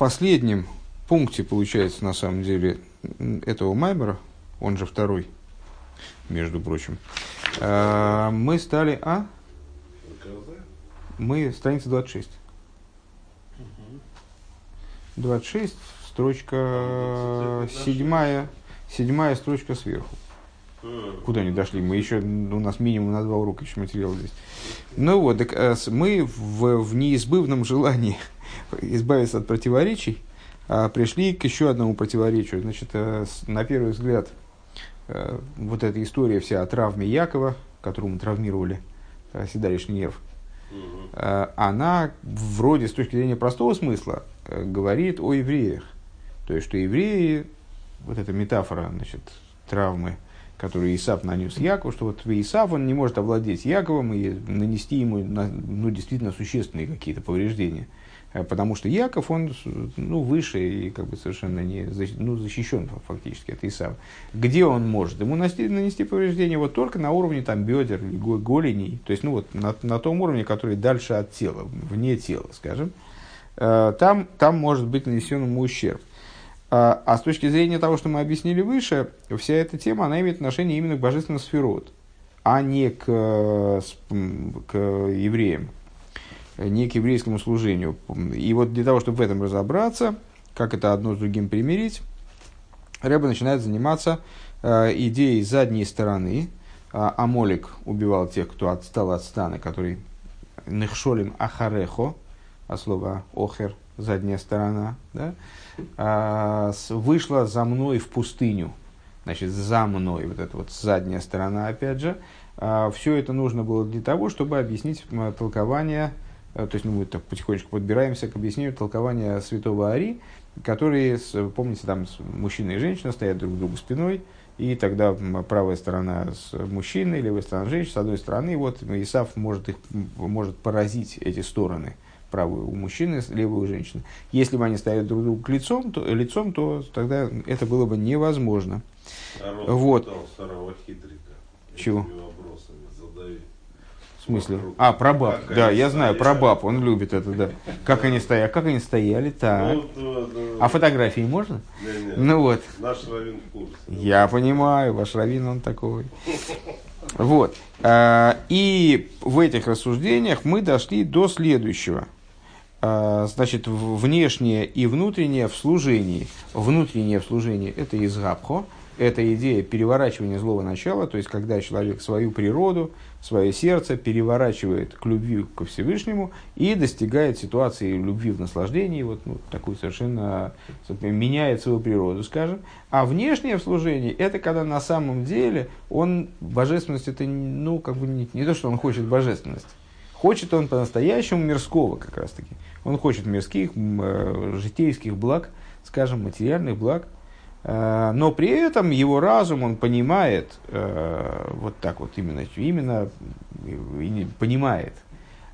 последнем пункте, получается, на самом деле, этого Маймера, он же второй, между прочим, э, мы стали... А? Мы страница 26. 26, строчка седьмая, седьмая строчка сверху. Куда не дошли? Мы еще, у нас минимум на два урока еще материал здесь. Ну вот, так, э, мы в, в неизбывном желании избавиться от противоречий а, пришли к еще одному противоречию. Значит, э, на первый взгляд, э, вот эта история вся о травме Якова, которому травмировали седалищный нерв, она вроде с точки зрения простого смысла говорит о евреях. То есть, что евреи, вот эта метафора значит, травмы, которую Исав нанес Якову, что вот Исав, он не может овладеть Яковом и нанести ему ну, действительно существенные какие-то повреждения. Э, потому что Яков, он ну, выше и как бы совершенно не ну, защищен фактически от Исава. Где он может? Ему нанести, нанести повреждения вот только на уровне там, бедер голеней, то есть ну, вот, на, на том уровне, который дальше от тела, вне тела, скажем. Э, там, там может быть нанесен ему ущерб. А, а с точки зрения того, что мы объяснили выше, вся эта тема, она имеет отношение именно к божественным сферот, а не к, к евреям, не к еврейскому служению. И вот для того, чтобы в этом разобраться, как это одно с другим примирить, Рэба начинает заниматься э, идеей задней стороны. А Амолик убивал тех, кто отстал от стана, который Нехшолим Ахарехо, а слово Охер, задняя сторона, да? А, вышла за мной в пустыню. Значит, за мной, вот эта вот задняя сторона, опять же. А, все это нужно было для того, чтобы объяснить толкование, а, то есть ну, мы так потихонечку подбираемся к объяснению толкования святого Ари, которые, помните, там мужчина и женщина стоят друг к другу спиной, и тогда правая сторона с мужчиной, левая сторона женщины, с одной стороны, вот Исав может, их, может поразить эти стороны – правую у мужчины, левую у женщины. Если бы они стояли друг другу лицом, то, лицом, то тогда это было бы невозможно. Народ вот. Чего? В смысле? А, прабаб. Как да, я стояли. знаю, прабаб, он любит это, да. Как они стояли? Как они стояли? Так. Ну, да, да, а фотографии можно? Не, не. Ну вот. Наш раввин в курсе. Я понимаю, ваш раввин он такой. Вот. А, и в этих рассуждениях мы дошли до следующего – значит, внешнее и внутреннее в служении. Внутреннее в служении – это изгабхо, это идея переворачивания злого начала, то есть, когда человек свою природу, свое сердце переворачивает к любви ко Всевышнему и достигает ситуации любви в наслаждении, вот ну, такую совершенно меняет свою природу, скажем. А внешнее в служении – это когда на самом деле он, божественность, это ну, как бы не, не то, что он хочет божественность, Хочет он по-настоящему мирского как раз таки. Он хочет мирских, э, житейских благ, скажем, материальных благ. Э, но при этом его разум, он понимает, э, вот так вот именно, именно понимает,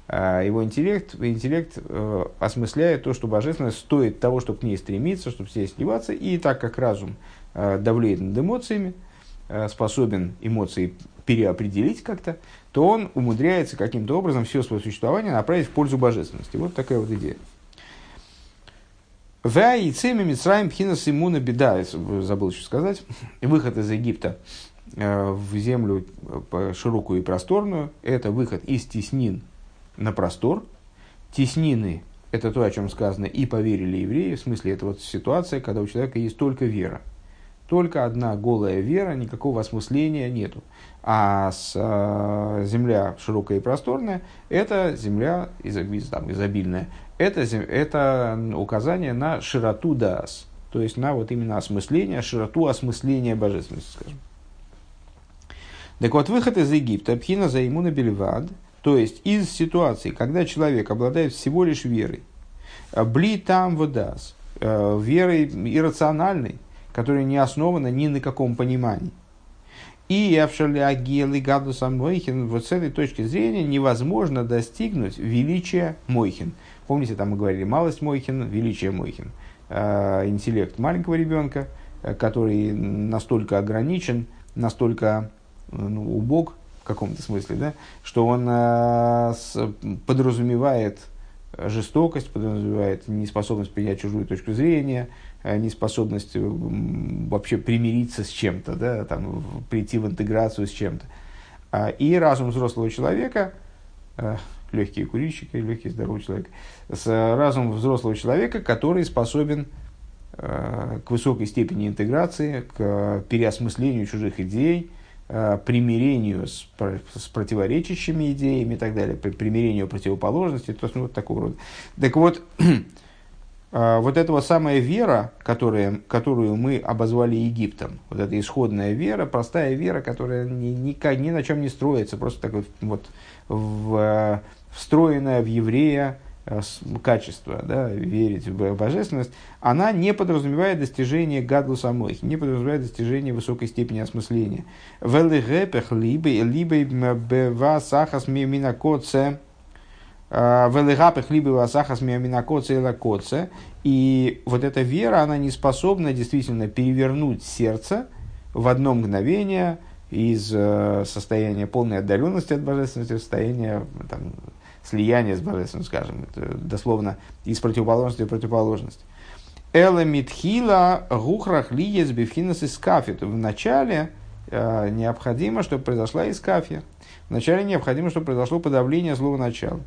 его интеллект, интеллект осмысляет то, что божественность стоит того, чтобы к ней стремиться, чтобы все сливаться, и так как разум давлеет над эмоциями, способен эмоции переопределить как-то, то он умудряется каким-то образом все свое существование направить в пользу божественности. Вот такая вот идея. Ваицеми Мицраем Пхинас Имуна Беда, забыл еще сказать, выход из Египта э, в землю э, широкую и просторную, это выход из теснин на простор. Теснины – это то, о чем сказано, и поверили евреи, в смысле, это вот ситуация, когда у человека есть только вера. Только одна голая вера, никакого осмысления нету. А с, э, земля широкая и просторная – это земля из, там, изобильная. Это, это указание на широту дас, то есть на вот именно осмысление, широту осмысления божественности, скажем. Так вот, выход из Египта, пхина за ему на бельвад, то есть из ситуации, когда человек обладает всего лишь верой, бли там водас, э, верой иррациональной, которая не основана ни на каком понимании. И Авшалиагел и Гадуса Мойхин, вот с этой точки зрения невозможно достигнуть величия Мойхин. Помните, там мы говорили, малость Мойхин, величие Мойхин. Э, интеллект маленького ребенка, э, который настолько ограничен, настолько ну, убог в каком-то смысле, да, что он э, подразумевает жестокость, подразумевает неспособность принять чужую точку зрения, неспособность вообще примириться с чем-то, да, там, прийти в интеграцию с чем-то. А, и разум взрослого человека, легкие курильщики, легкий здоровый человек, с разумом взрослого человека, который способен к высокой степени интеграции, к переосмыслению чужих идей, Э, примирению с, с противоречащими идеями и так далее, примирению противоположностей, то есть ну, вот такого рода. Так вот, э, вот эта самая вера, которая, которую мы обозвали Египтом, вот эта исходная вера, простая вера, которая ни, ни, ни на чем не строится, просто такой вот в, э, встроенная в еврея, Э, качество, да, верить в божественность, она не подразумевает достижение гадлу самой, не подразумевает достижение высокой степени осмысления. Велигепех либо либо бева сахас миминакоце э, велигапех либо сахас миминакоце и И вот эта вера, она не способна действительно перевернуть сердце в одно мгновение из э, состояния полной отдаленности от божественности в состояние там, слияние с божественным, скажем, это дословно из противоположности в противоположность. Эла митхила гухрах лиес бифхинас из В начале э, необходимо, чтобы произошла искафия. Вначале необходимо, чтобы произошло подавление злого начала.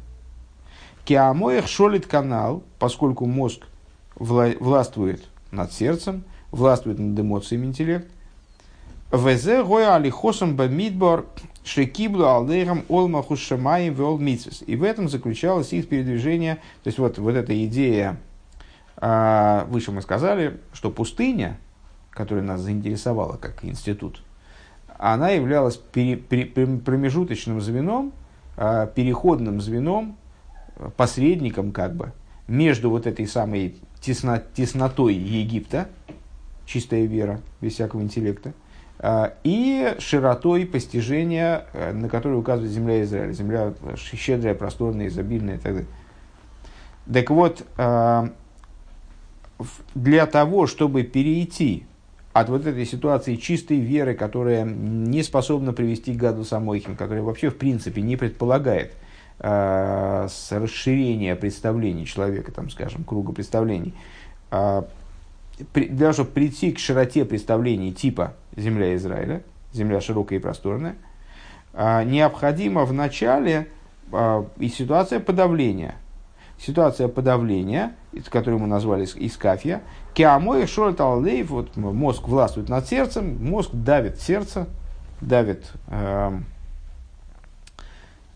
Киамоих шолит канал, поскольку мозг вла- властвует над сердцем, властвует над эмоциями интеллект. Везе гоя алихосом бамидбор Шекиблу алдейрам олмаху шамаем митсвес. И в этом заключалось их передвижение. То есть вот, вот эта идея, а, выше мы сказали, что пустыня, которая нас заинтересовала как институт, она являлась пере, пере, промежуточным звеном, а, переходным звеном, посредником как бы между вот этой самой тесно, теснотой Египта, чистая вера, без всякого интеллекта, и широтой постижения, э, на которую указывает земля Израиля. Земля щедрая, просторная, изобильная и так далее. Так вот, а, для того, чтобы перейти от вот этой ситуации чистой веры, которая не способна привести к гаду самойхим, которая вообще в принципе не предполагает с расширения представлений человека, там, скажем, круга представлений, чтобы прийти к широте представлений типа земля Израиля, земля широкая и просторная, а, необходимо в начале а, и ситуация подавления. Ситуация подавления, которую мы назвали Искафия, Киамой Шольт Аллейв, вот мозг властвует над сердцем, мозг давит сердце, давит, э,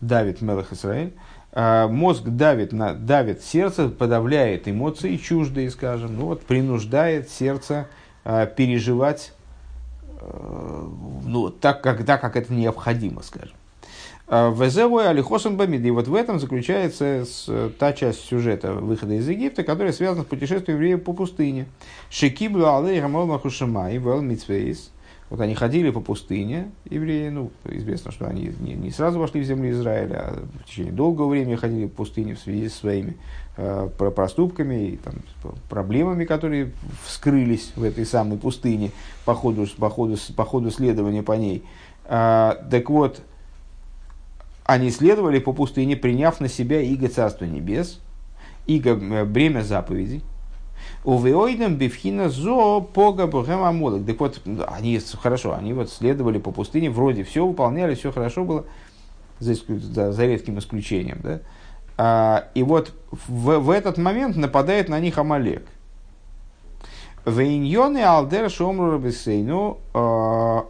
давит Мелах Израиль, мозг давит, на, давит сердце, подавляет эмоции чуждые, скажем, ну вот, принуждает сердце э, переживать Э, ну, так, как, так, как это необходимо, скажем. Э, Везевой Алихосом Бамид. И вот в этом заключается та часть сюжета выхода из Египта, которая связана с путешествием евреев по пустыне. Шекиблу Алей Рамал Махушамай, Вел Митсвейс. Вот они ходили по пустыне, евреи, ну, известно, что они не, не сразу вошли в землю Израиля, а в течение долгого времени ходили по пустыне в связи со своими э, проступками и там, проблемами, которые вскрылись в этой самой пустыне по ходу, по ходу, по ходу следования по ней. А, так вот, они следовали по пустыне, приняв на себя иго Царства Небес, иго э, бремя заповедей, Увеойдем бифхина зо пога богем амолок. Так вот, они хорошо, они вот следовали по пустыне, вроде все выполняли, все хорошо было, за, за, за редким исключением. Да? А, и вот в, в этот момент нападает на них Амалек. Вейньоны алдер шомру рабисейну а,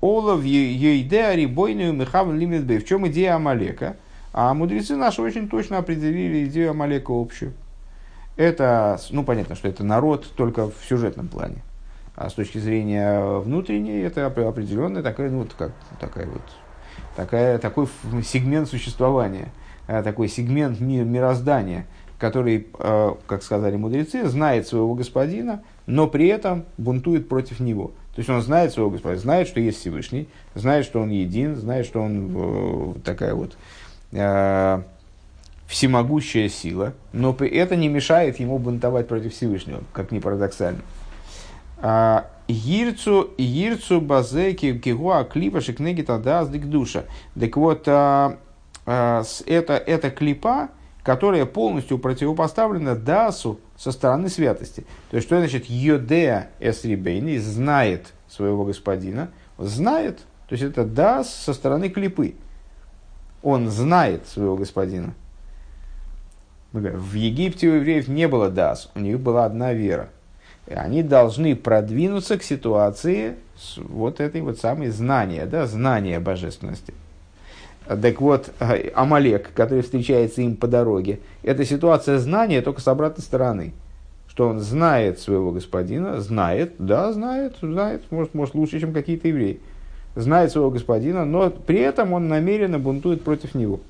олов ейде арибойную мехавн лимит В чем идея Амалека? А мудрецы наши очень точно определили идею Амалека общую. Это, ну, понятно, что это народ только в сюжетном плане. А с точки зрения внутренней, это определенная такая, ну, вот как, такая вот, такая, такой сегмент существования, э, такой сегмент мироздания, который, э, как сказали мудрецы, знает своего господина, но при этом бунтует против него. То есть он знает своего господина, знает, что есть Всевышний, знает, что он един, знает, что он э, такая вот всемогущая сила, но это не мешает ему бунтовать против Всевышнего, как ни парадоксально. А, Гирцу, Гирцу базеки кигуа клипа шикнеги тогда душа. Так вот, а, а, это, это клипа, которая полностью противопоставлена дасу со стороны святости. То есть, что значит йодеа эсрибейни, знает своего господина, знает, то есть это дас со стороны клипы. Он знает своего господина. В Египте у евреев не было дас, у них была одна вера. И они должны продвинуться к ситуации вот этой вот самой знания, да, знания божественности. Так вот, э, Амалек, который встречается им по дороге, это ситуация знания только с обратной стороны. Что он знает своего господина, знает, да, знает, знает, может, может лучше, чем какие-то евреи. Знает своего господина, но при этом он намеренно бунтует против него.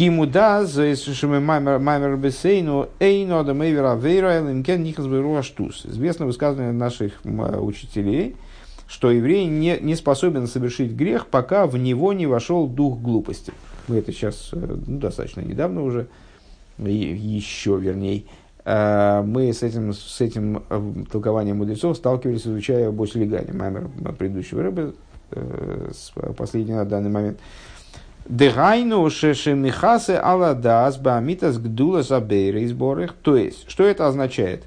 Кимуда за маймер бесейну эйно да мейвера вейра элимкен нихас штус. Известно высказывание наших учителей – что еврей не, не способен совершить грех, пока в него не вошел дух глупости. Мы это сейчас ну, достаточно недавно уже, еще вернее, мы с этим, с этим толкованием мудрецов сталкивались, изучая больше легали, мамер предыдущего рыбы, последний на данный момент. Дегайну шешемихасе аладас баамитас гдула забейра сборах. То есть, что это означает?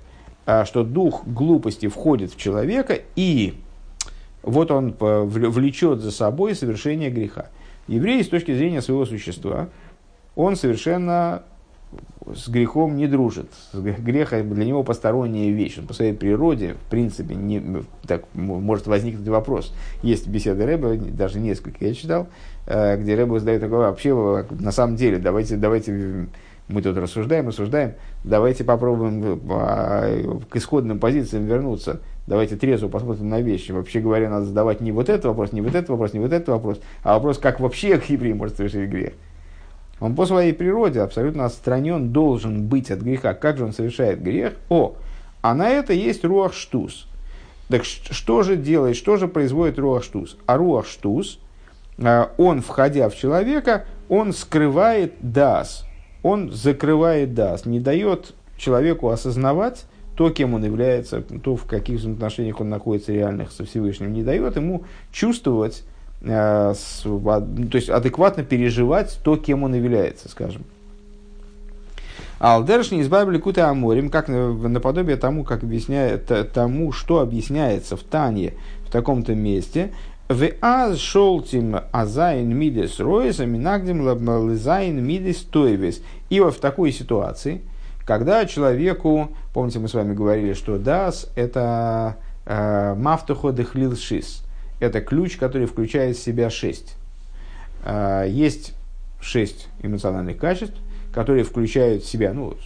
Что дух глупости входит в человека и вот он влечет за собой совершение греха. Еврей с точки зрения своего существа, он совершенно с грехом не дружит. Грех для него посторонняя вещь. Он по своей природе, в принципе, не, так может возникнуть вопрос. Есть беседы Рэба, даже несколько я читал, э, где Рэба задает такой вообще, на самом деле, давайте, давайте мы тут рассуждаем, рассуждаем, давайте попробуем к исходным позициям вернуться – Давайте трезво посмотрим на вещи. Вообще говоря, надо задавать не вот этот вопрос, не вот этот вопрос, не вот этот вопрос, а вопрос, как вообще еврей может совершить грех. Он по своей природе абсолютно отстранен, должен быть от греха. Как же он совершает грех? О, а на это есть руах штус. Так что же делает, что же производит руах штус? А руах штус, а, он, входя в человека, он скрывает дас, он закрывает дас, не дает человеку осознавать, то, кем он является, то, в каких отношениях он находится реальных со Всевышним, не дает ему чувствовать, э, с, то есть адекватно переживать то, кем он является, скажем. Алдершни избавили кута аморим, как наподобие тому, как объясняет, тому, что объясняется в Тане в таком-то месте, в аз шолтим азайн мидес роиса минагдим лизайн мидес тойвес. И вот в такой ситуации – когда человеку, помните, мы с вами говорили, что дас – это э, мафтухо дехлил шис. Это ключ, который включает в себя шесть. Э, есть шесть эмоциональных качеств, которые включают в себя, ну,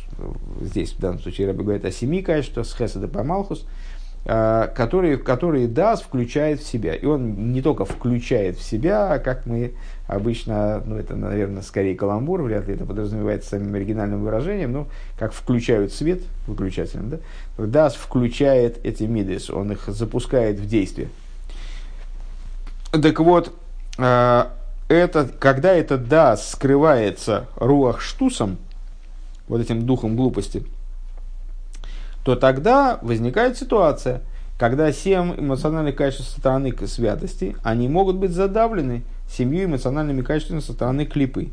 здесь в данном случае Рэбби говорит о семи качествах, с хеседа по малхус, э, которые, которые дас включает в себя. И он не только включает в себя, а как мы Обычно, ну это, наверное, скорее каламбур, вряд ли это подразумевается самим оригинальным выражением, но как включают свет выключателем, да? Дас включает эти мидес, он их запускает в действие. Так вот, э, это, когда это дас скрывается руах штусом, вот этим духом глупости, то тогда возникает ситуация, когда семь эмоциональных качеств стороны святости, они могут быть задавлены семью эмоциональными качествами со стороны клипы.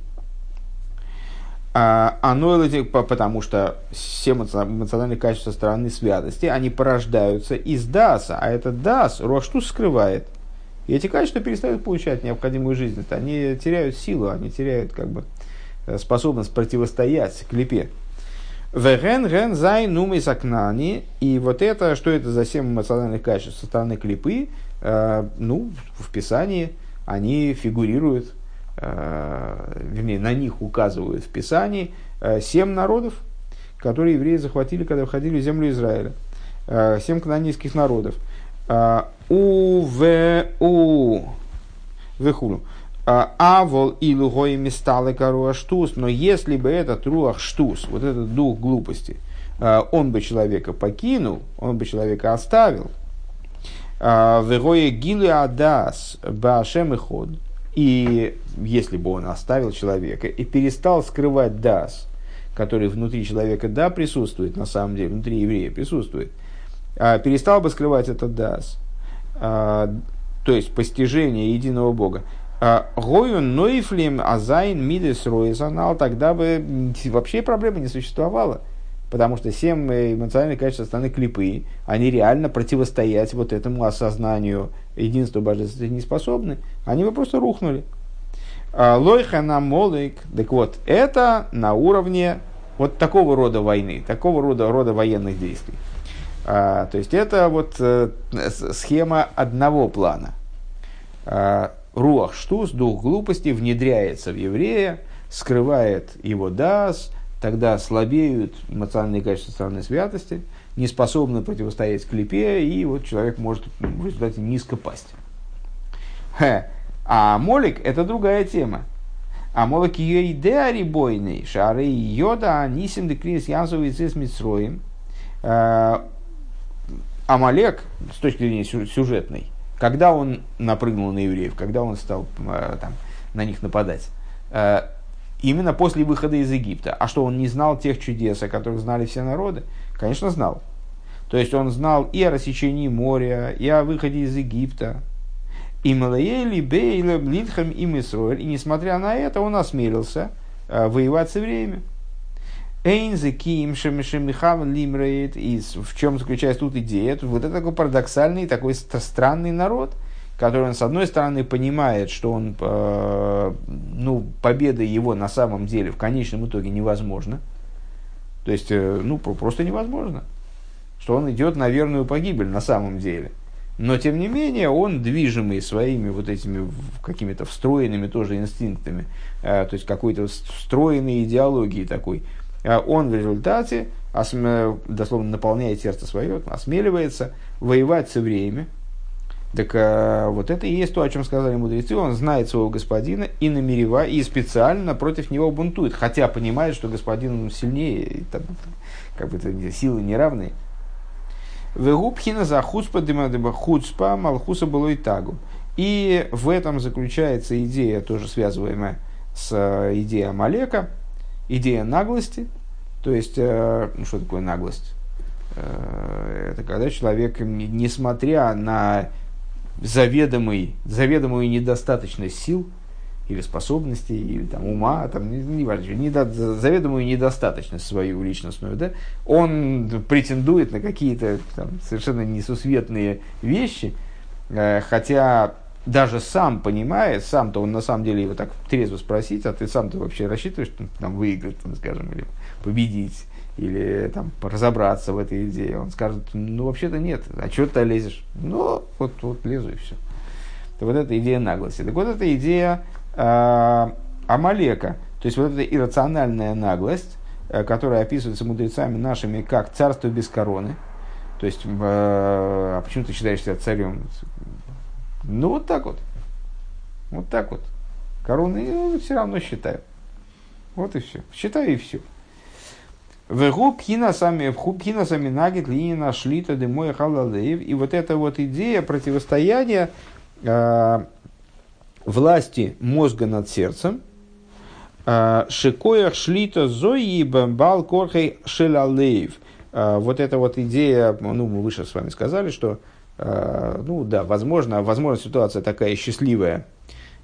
А, оно, потому что все эмоциональные качества со стороны святости, они порождаются из даса, а этот дас Рошту скрывает. И эти качества перестают получать необходимую жизнь. Они теряют силу, они теряют как бы, э, способность противостоять клипе. Веген ген зай нумы сакнани. И вот это, что это за семь эмоциональных качеств со стороны клипы, э, ну, в Писании – они фигурируют, э, вернее, на них указывают в Писании э, семь народов, которые евреи захватили, когда входили в землю Израиля. Э, семь канонийских народов. У, В, Вехулу. Авол и лугой месталы каруаштус, но если бы этот руах штус, вот этот дух глупости, он бы человека покинул, он бы человека оставил, Верое гилы адас башем и ход. И если бы он оставил человека и перестал скрывать дас, который внутри человека, да, присутствует, на самом деле, внутри еврея присутствует, а перестал бы скрывать этот дас, а, то есть постижение единого Бога, А, Гою нойфлим азайн мидес ройсанал, тогда бы вообще проблемы не существовало. Потому что семь эмоциональных качеств стороны клипы, они реально противостоять вот этому осознанию единства божественности не способны. Они бы просто рухнули. А, Лойха на молик. Так вот, это на уровне вот такого рода войны, такого рода, рода военных действий. А, то есть это вот э, схема одного плана. А, руах штус, дух глупости, внедряется в еврея, скрывает его дас, тогда слабеют эмоциональные качества стороны святости, не способны противостоять клепе, и вот человек может в результате низко пасть. Хе. А молик – это другая тема. А молик ее идеари бойный, шары йода, анисим декрис янсов и цис митсроим. Амалек, с точки зрения сюжетной, когда он напрыгнул на евреев, когда он стал э, там, на них нападать, э, именно после выхода из Египта. А что, он не знал тех чудес, о которых знали все народы? Конечно, знал. То есть он знал и о рассечении моря, и о выходе из Египта. И Малаели, Бейлем, Литхам и Мисроэль. И несмотря на это, он осмелился э, воевать со временем. Эйнзе ким шемишемихав лимрейт. И в чем заключается тут идея? Вот это такой парадоксальный, такой странный народ, который, он, с одной стороны, понимает, что он, э, ну, победа его на самом деле в конечном итоге невозможна. То есть, э, ну, просто невозможно. Что он идет на верную погибель на самом деле. Но, тем не менее, он, движимый своими вот этими какими-то встроенными тоже инстинктами, э, то есть какой-то встроенной идеологией такой, он в результате, дословно наполняет сердце свое, осмеливается воевать со временем. Так а, вот это и есть то, о чем сказали мудрецы. Он знает своего господина и намеревает, и специально против него бунтует, хотя понимает, что господин сильнее, там, как бы силы неравные. Вегубхина за хуцпа дымадыба хуцпа малхуса было и тагу. И в этом заключается идея, тоже связываемая с идеей Амалека – идея наглости, то есть, э, ну что такое наглость? Э, это когда человек, несмотря на заведомый, заведомую недостаточность сил или способностей, или там, ума, там, не, не важно, заведомую недостаточность свою личностную, да, он претендует на какие-то совершенно несусветные вещи, э, хотя даже сам понимает, сам-то он на самом деле его так трезво спросить, а ты сам-то вообще рассчитываешь там, выиграть, там, скажем, или победить, или там, разобраться в этой идее. Он скажет, ну вообще-то нет, а что ты лезешь? Ну, вот, вот лезу и все. То вот эта идея наглости. Так вот эта идея э, Амалека, то есть вот эта иррациональная наглость, э, которая описывается мудрецами нашими как царство без короны, то есть, э, а почему ты считаешь себя царем? Ну, вот так вот. Вот так вот. Короны ну, все равно считаю. Вот и все. Считаю и все. В пхина сами пхина сами нагит линина шлита дымой халалеев. И вот эта вот идея противостояния э, власти мозга над сердцем, а, Шикоях шлита зои бамбал корхей шелалеев. А, вот эта вот идея, ну, мы выше с вами сказали, что ну да, возможно, возможно ситуация такая счастливая,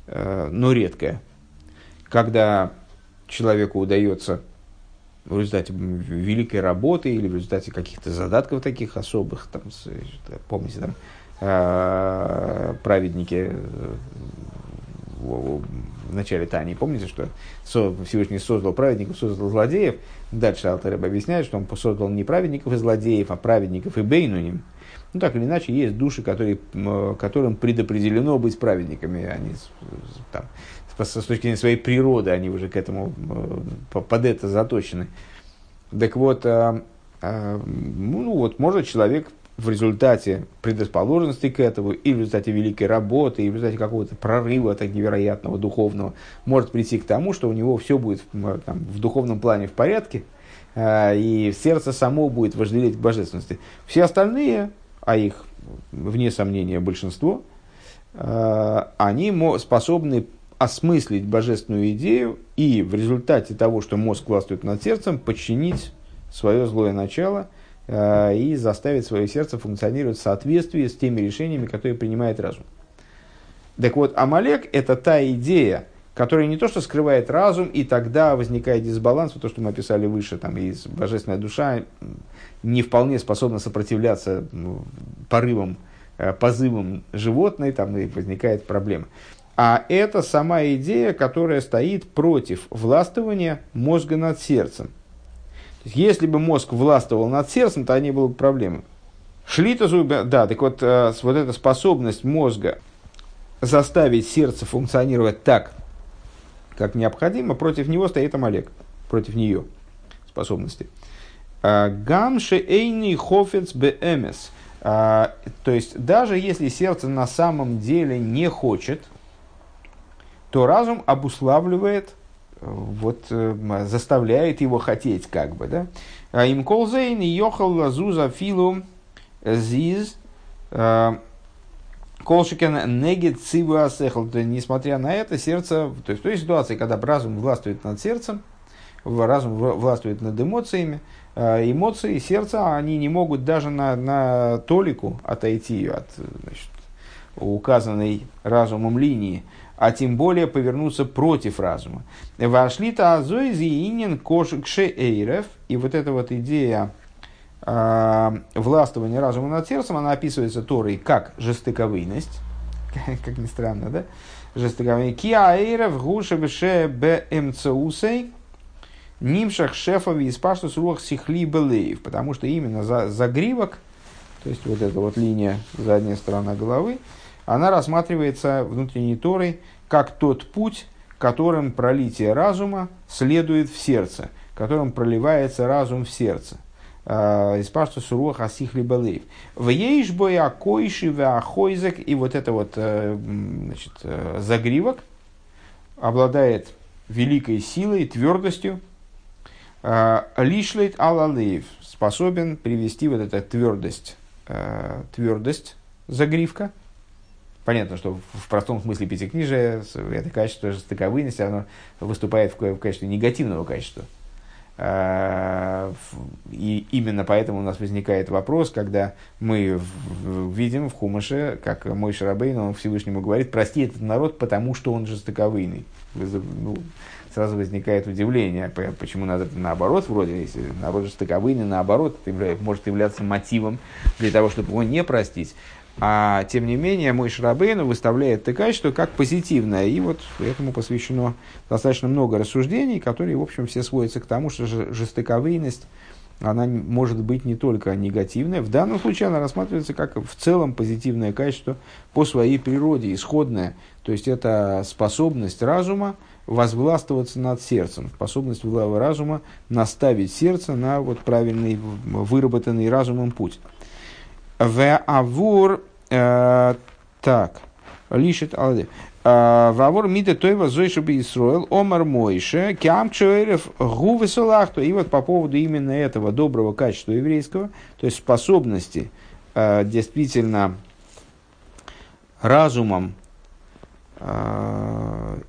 э, но редкая, когда человеку удается в результате великой работы или в результате каких-то задатков таких особых, там, помните, там, э, праведники в начале Тани, помните, что Всевышний создал праведников, создал злодеев. Дальше Алтареб объясняет, что он создал не праведников и злодеев, а праведников и бейнуним. Ну, так или иначе, есть души, которые, которым предопределено быть праведниками. Они там, с, точки зрения своей природы, они уже к этому, под это заточены. Так вот, а, а, ну вот, может человек в результате предрасположенности к этому, и в результате великой работы, и в результате какого-то прорыва так невероятного духовного, может прийти к тому, что у него все будет там, в духовном плане в порядке, а, и сердце само будет вожделеть к божественности. Все остальные а их, вне сомнения, большинство, э, они способны осмыслить божественную идею и в результате того, что мозг властвует над сердцем, подчинить свое злое начало э, и заставить свое сердце функционировать в соответствии с теми решениями, которые принимает разум. Так вот, Амалек – это та идея, которая не то что скрывает разум, и тогда возникает дисбаланс, то, что мы описали выше, там, и божественная душа не вполне способна сопротивляться порывам, э, позывам животной, там и возникает проблема. А это сама идея, которая стоит против властвования мозга над сердцем. если бы мозг властвовал над сердцем, то не было бы проблемы. Шлита зубы, да, так вот, э, вот эта способность мозга заставить сердце функционировать так, как необходимо, против него стоит Амалек, против нее способности. А, Гамши эйни хофец беэмес. А, то есть, даже если сердце на самом деле не хочет, то разум обуславливает, вот, э, заставляет его хотеть, как бы, да. Им колзейн йохал лазуза филу зиз Колшикен негет циву асехал. Несмотря на это, сердце, то есть в той ситуации, когда разум властвует над сердцем, разум властвует над эмоциями, э, эмоции сердца, они не могут даже на, на толику отойти от значит, указанной разумом линии, а тем более повернуться против разума. Вашли-то азоизи инин эйрев, и вот эта вот идея э, властвования разума над сердцем, она описывается Торой как жестоковыйность, как ни странно, да? Жестоковыйность. Киаэйрев гушебеше бмцеусей нимшах шефови из паштус рух сихли белеев, потому что именно за, загривок, то есть вот эта вот линия, задняя сторона головы, она рассматривается внутренней Торой как тот путь, которым пролитие разума следует в сердце, которым проливается разум в сердце – из пашту суруах асих либалеев. В ейшбой акойши ахойзек, и вот это вот э, значит, э, загривок обладает великой силой, твердостью. Э, лишлейт алалеев способен привести вот эту твердость, твердость загривка. Понятно, что в простом смысле пятикнижия это качество жестоковыйности, оно выступает в качестве негативного качества. Э, и именно поэтому у нас возникает вопрос, когда мы видим в Хумаше, как мой Шарабейн, он Всевышнему говорит, прости этот народ, потому что он жестоковыйный. Сразу возникает удивление, почему надо наоборот, вроде, если народ жестоковыйный, наоборот, может являться мотивом для того, чтобы его не простить. А тем не менее, мой Шрабейну выставляет это качество как позитивное. И вот этому посвящено достаточно много рассуждений, которые, в общем, все сводятся к тому, что жестоковыйность, она может быть не только негативная. В данном случае она рассматривается как в целом позитивное качество по своей природе, исходное. То есть это способность разума возвластвоваться над сердцем, способность разума наставить сердце на вот правильный, выработанный разумом путь. В авур, э, так, лишит алды. Э, в авур мита тойва би Исроил, омар мойше, кям чоэрев гувы солахту. И вот по поводу именно этого доброго качества еврейского, то есть способности э, действительно разумом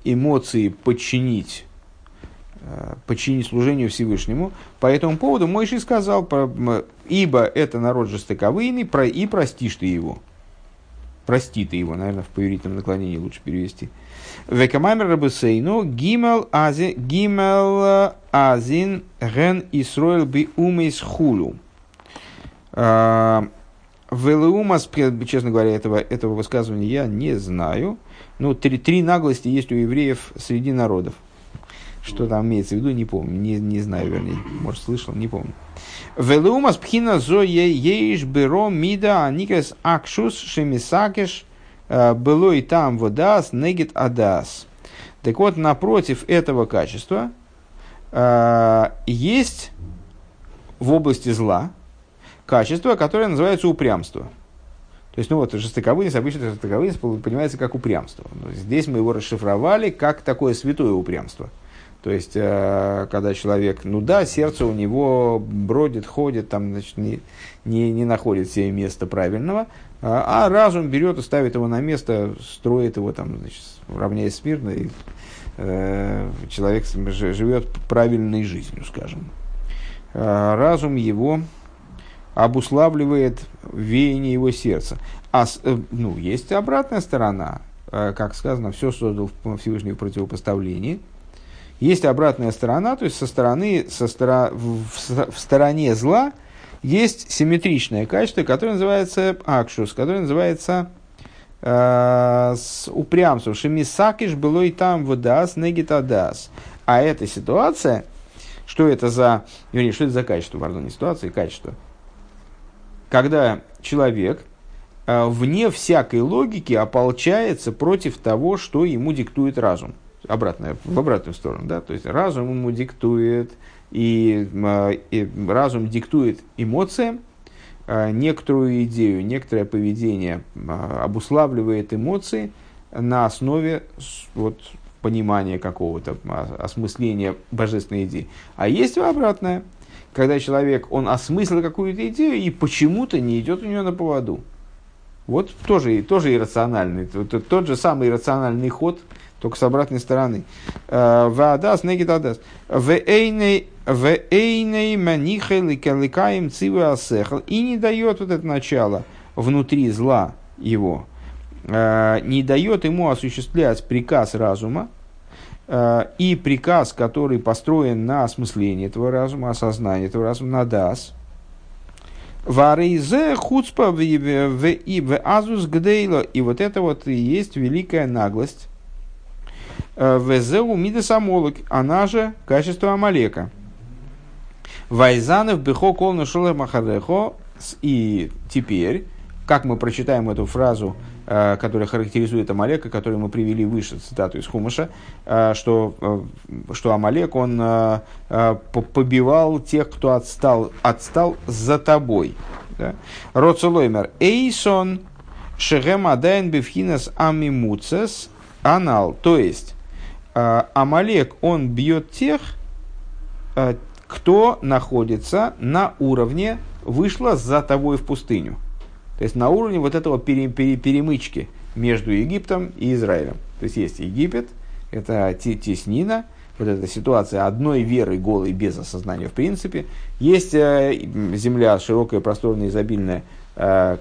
эмоции подчинить Э, подчинить служению Всевышнему. По этому поводу Мойши сказал, ибо это народ жестоковыйный, и простишь ты его. Прости ты его, наверное, в поверительном наклонении лучше перевести. Векамамер Рабусейну гимел азин, гимел азин ген Исроил би умейс хулу. Велеумас, честно говоря, этого, этого высказывания я не знаю. Ну, три, три наглости есть у евреев среди народов. Что там имеется в виду, не помню, не, не знаю, вернее, может, слышал, не помню. Велумас пхина зо еиш беро мида аникас акшус шемисакеш э, было и там водас негит адас. Так вот, напротив этого качества э, есть в области зла качество, которое называется упрямство. То есть, ну вот, жестоковыйность, обычно жестоковыйность понимается как упрямство. Здесь мы его расшифровали как такое святое упрямство – то есть, э, когда человек, ну да, сердце у него бродит, ходит, там, значит, не, не, не находит себе места правильного, а, а разум берет и ставит его на место, строит его, там, значит, равняясь смирно, и э, человек живет правильной жизнью, скажем. А разум его обуславливает веяние его сердца. А, э, ну, есть обратная сторона. э, как сказано, все создал Всевышний в противопоставлении. Есть обратная сторона, то есть со стороны, со стора, в, в стороне зла есть симметричное качество, которое называется акшус, которое называется э, с упрямством. Шемисакиш было и там водас негитадас. А эта ситуация, что это за, вернее, что это за качество, пардон, не ситуация, а качество. Когда человек э, вне всякой логики ополчается против того, что ему диктует разум. Обратно, в обратную сторону, да, то есть разум ему диктует, и, э, и разум диктует эмоциям, э, некоторую идею, некоторое поведение обуславливает эмоции на основе вот, понимания какого-то, осмысления божественной идеи. А есть обратное, когда человек, он осмыслил какую-то идею и почему-то не идет у нее на поводу. Вот тоже, тоже иррациональный, тот, тот же самый иррациональный ход, только с обратной стороны. Э, Вадас негит адас. Вейней манихай ликаем цивы асехал. И не дает вот это начало внутри зла его, Э, не дает ему осуществлять приказ разума, и приказ, который построен на осмыслении этого разума, осознании этого разума, на дас. Варейзе хуцпа в азус гдейло. И вот это вот и есть великая наглость. Э, Везеу мидесамолок, она же качество Амалека. Вайзанов бехо кол нашел махарехо. И теперь, как мы прочитаем эту фразу Э, которая характеризует Амалека, которую мы привели выше, цитату из Хумаша, э, что, э, что Амалек, он побивал тех, кто отстал, отстал за тобой. Да? Роцелоймер. Эйсон шегем адайн бифхинас амимуцес анал. То есть, Амалек, он бьет тех, кто находится на уровне, вышла за тобой в пустыню. То есть на уровне вот этого пере, пере, перемычки между Египтом и Израилем. То есть есть Египет, это теснина, вот эта ситуация одной веры голой без осознания в принципе. Есть э, земля широкая, просторная, изобильная, э,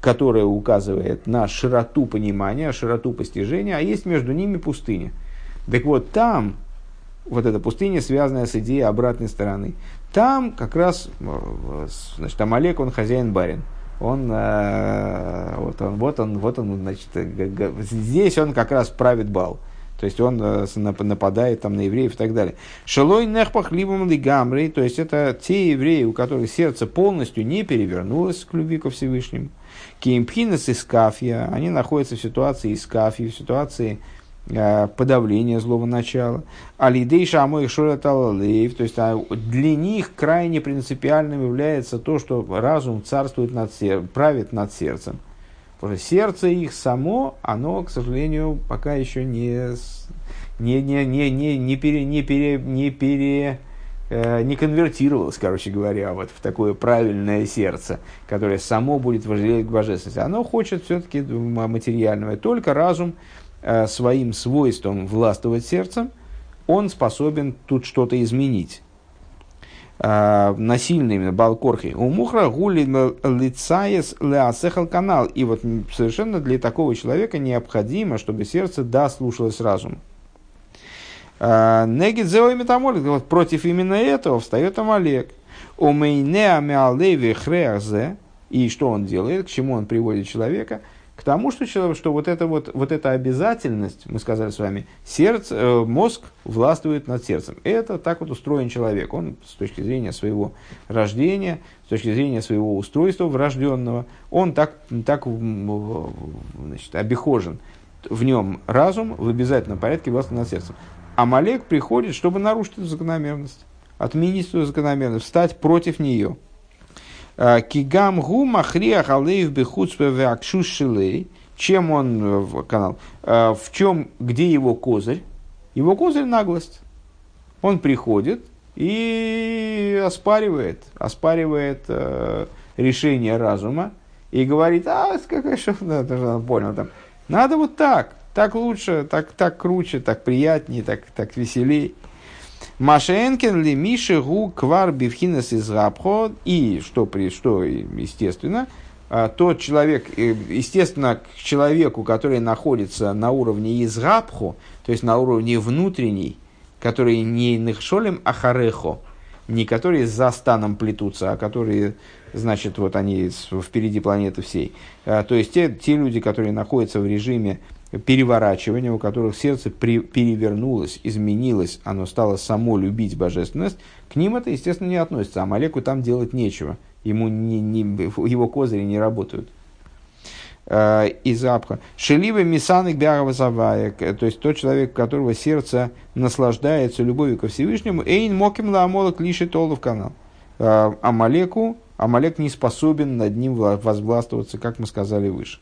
которая указывает на широту понимания, широту постижения, а есть между ними пустыня. Так вот, там вот эта пустыня, связанная с идеей обратной стороны. Там как раз, э, значит, Амалек, он хозяин-барин он, э, вот он, вот он, вот он, значит, здесь он как раз правит бал. То есть он э, нападает там на евреев и так далее. Шелой нехпах либом лигамрей, то есть это те евреи, у которых сердце полностью не перевернулось к любви ко Всевышнему. Киимпхинес и скафия, они находятся в ситуации искафии, в ситуации Э, подавление злого начала. Алидей шамой шураталалеев, то есть а, для них крайне принципиальным является то, что разум царствует над сердцем, правит над сердцем. Потому что сердце их само, оно, к сожалению, пока еще не, не, не, не, не, не, пере, не, пере, не, пере, э, не конвертировалось, короче говоря, вот в такое правильное сердце, которое само будет вожделеть к божественности. Оно хочет все-таки материального. Только разум своим свойством властвовать сердцем, он способен тут что-то изменить. Э, насильно именно балкорхи. У мухра гули лицаес леасехал канал. И вот совершенно для такого человека необходимо, чтобы сердце да слушалось разум. Э, Негид зеой метамолит. Вот против именно этого встает Амалек. Умейне амиалеви хреазе. И что он делает, к чему он приводит человека – тому, что, что вот, это вот, вот эта обязательность, мы сказали с вами, сердце, э, мозг властвует над сердцем. Это так вот устроен человек. Он с точки зрения своего рождения, с точки зрения своего устройства врожденного, он так, так значит, обихожен. В нем разум в обязательном порядке властвует над сердцем. А Малек приходит, чтобы нарушить эту закономерность, отменить эту закономерность, встать против нее – Кигам гу махрия халеев бехуцпе веакшушилей. Чем он, э, канал, э, в чем, где его козырь? Его козырь наглость. Он приходит и оспаривает, оспаривает э, решение разума и говорит, а, какая что, да, понял, там, надо вот так, так лучше, так, так круче, так приятнее, так, так веселей. Машенкин ли Миши гу квар бифхинес из И что, при, что естественно, а, тот человек, э, естественно, к человеку, который находится на уровне изгабху, то есть на уровне внутренней, который не нехшолем ахарехо, не которые за станом плетутся, а которые, значит, вот они впереди планеты всей. А, то есть те, те люди, которые находятся в режиме переворачивания, у которых сердце при, перевернулось, изменилось, оно стало само любить божественность, к ним это, естественно, не относится. А Малеку там делать нечего ему не, не, его козыри не работают. Э, из Апха. Шелива Мисаник Бярова Завая, то есть тот человек, у которого сердце наслаждается любовью ко Всевышнему, Эйн Моким Ламолок лишит в канал. Э, Амалеку, Амалек не способен над ним возгластвоваться, как мы сказали выше.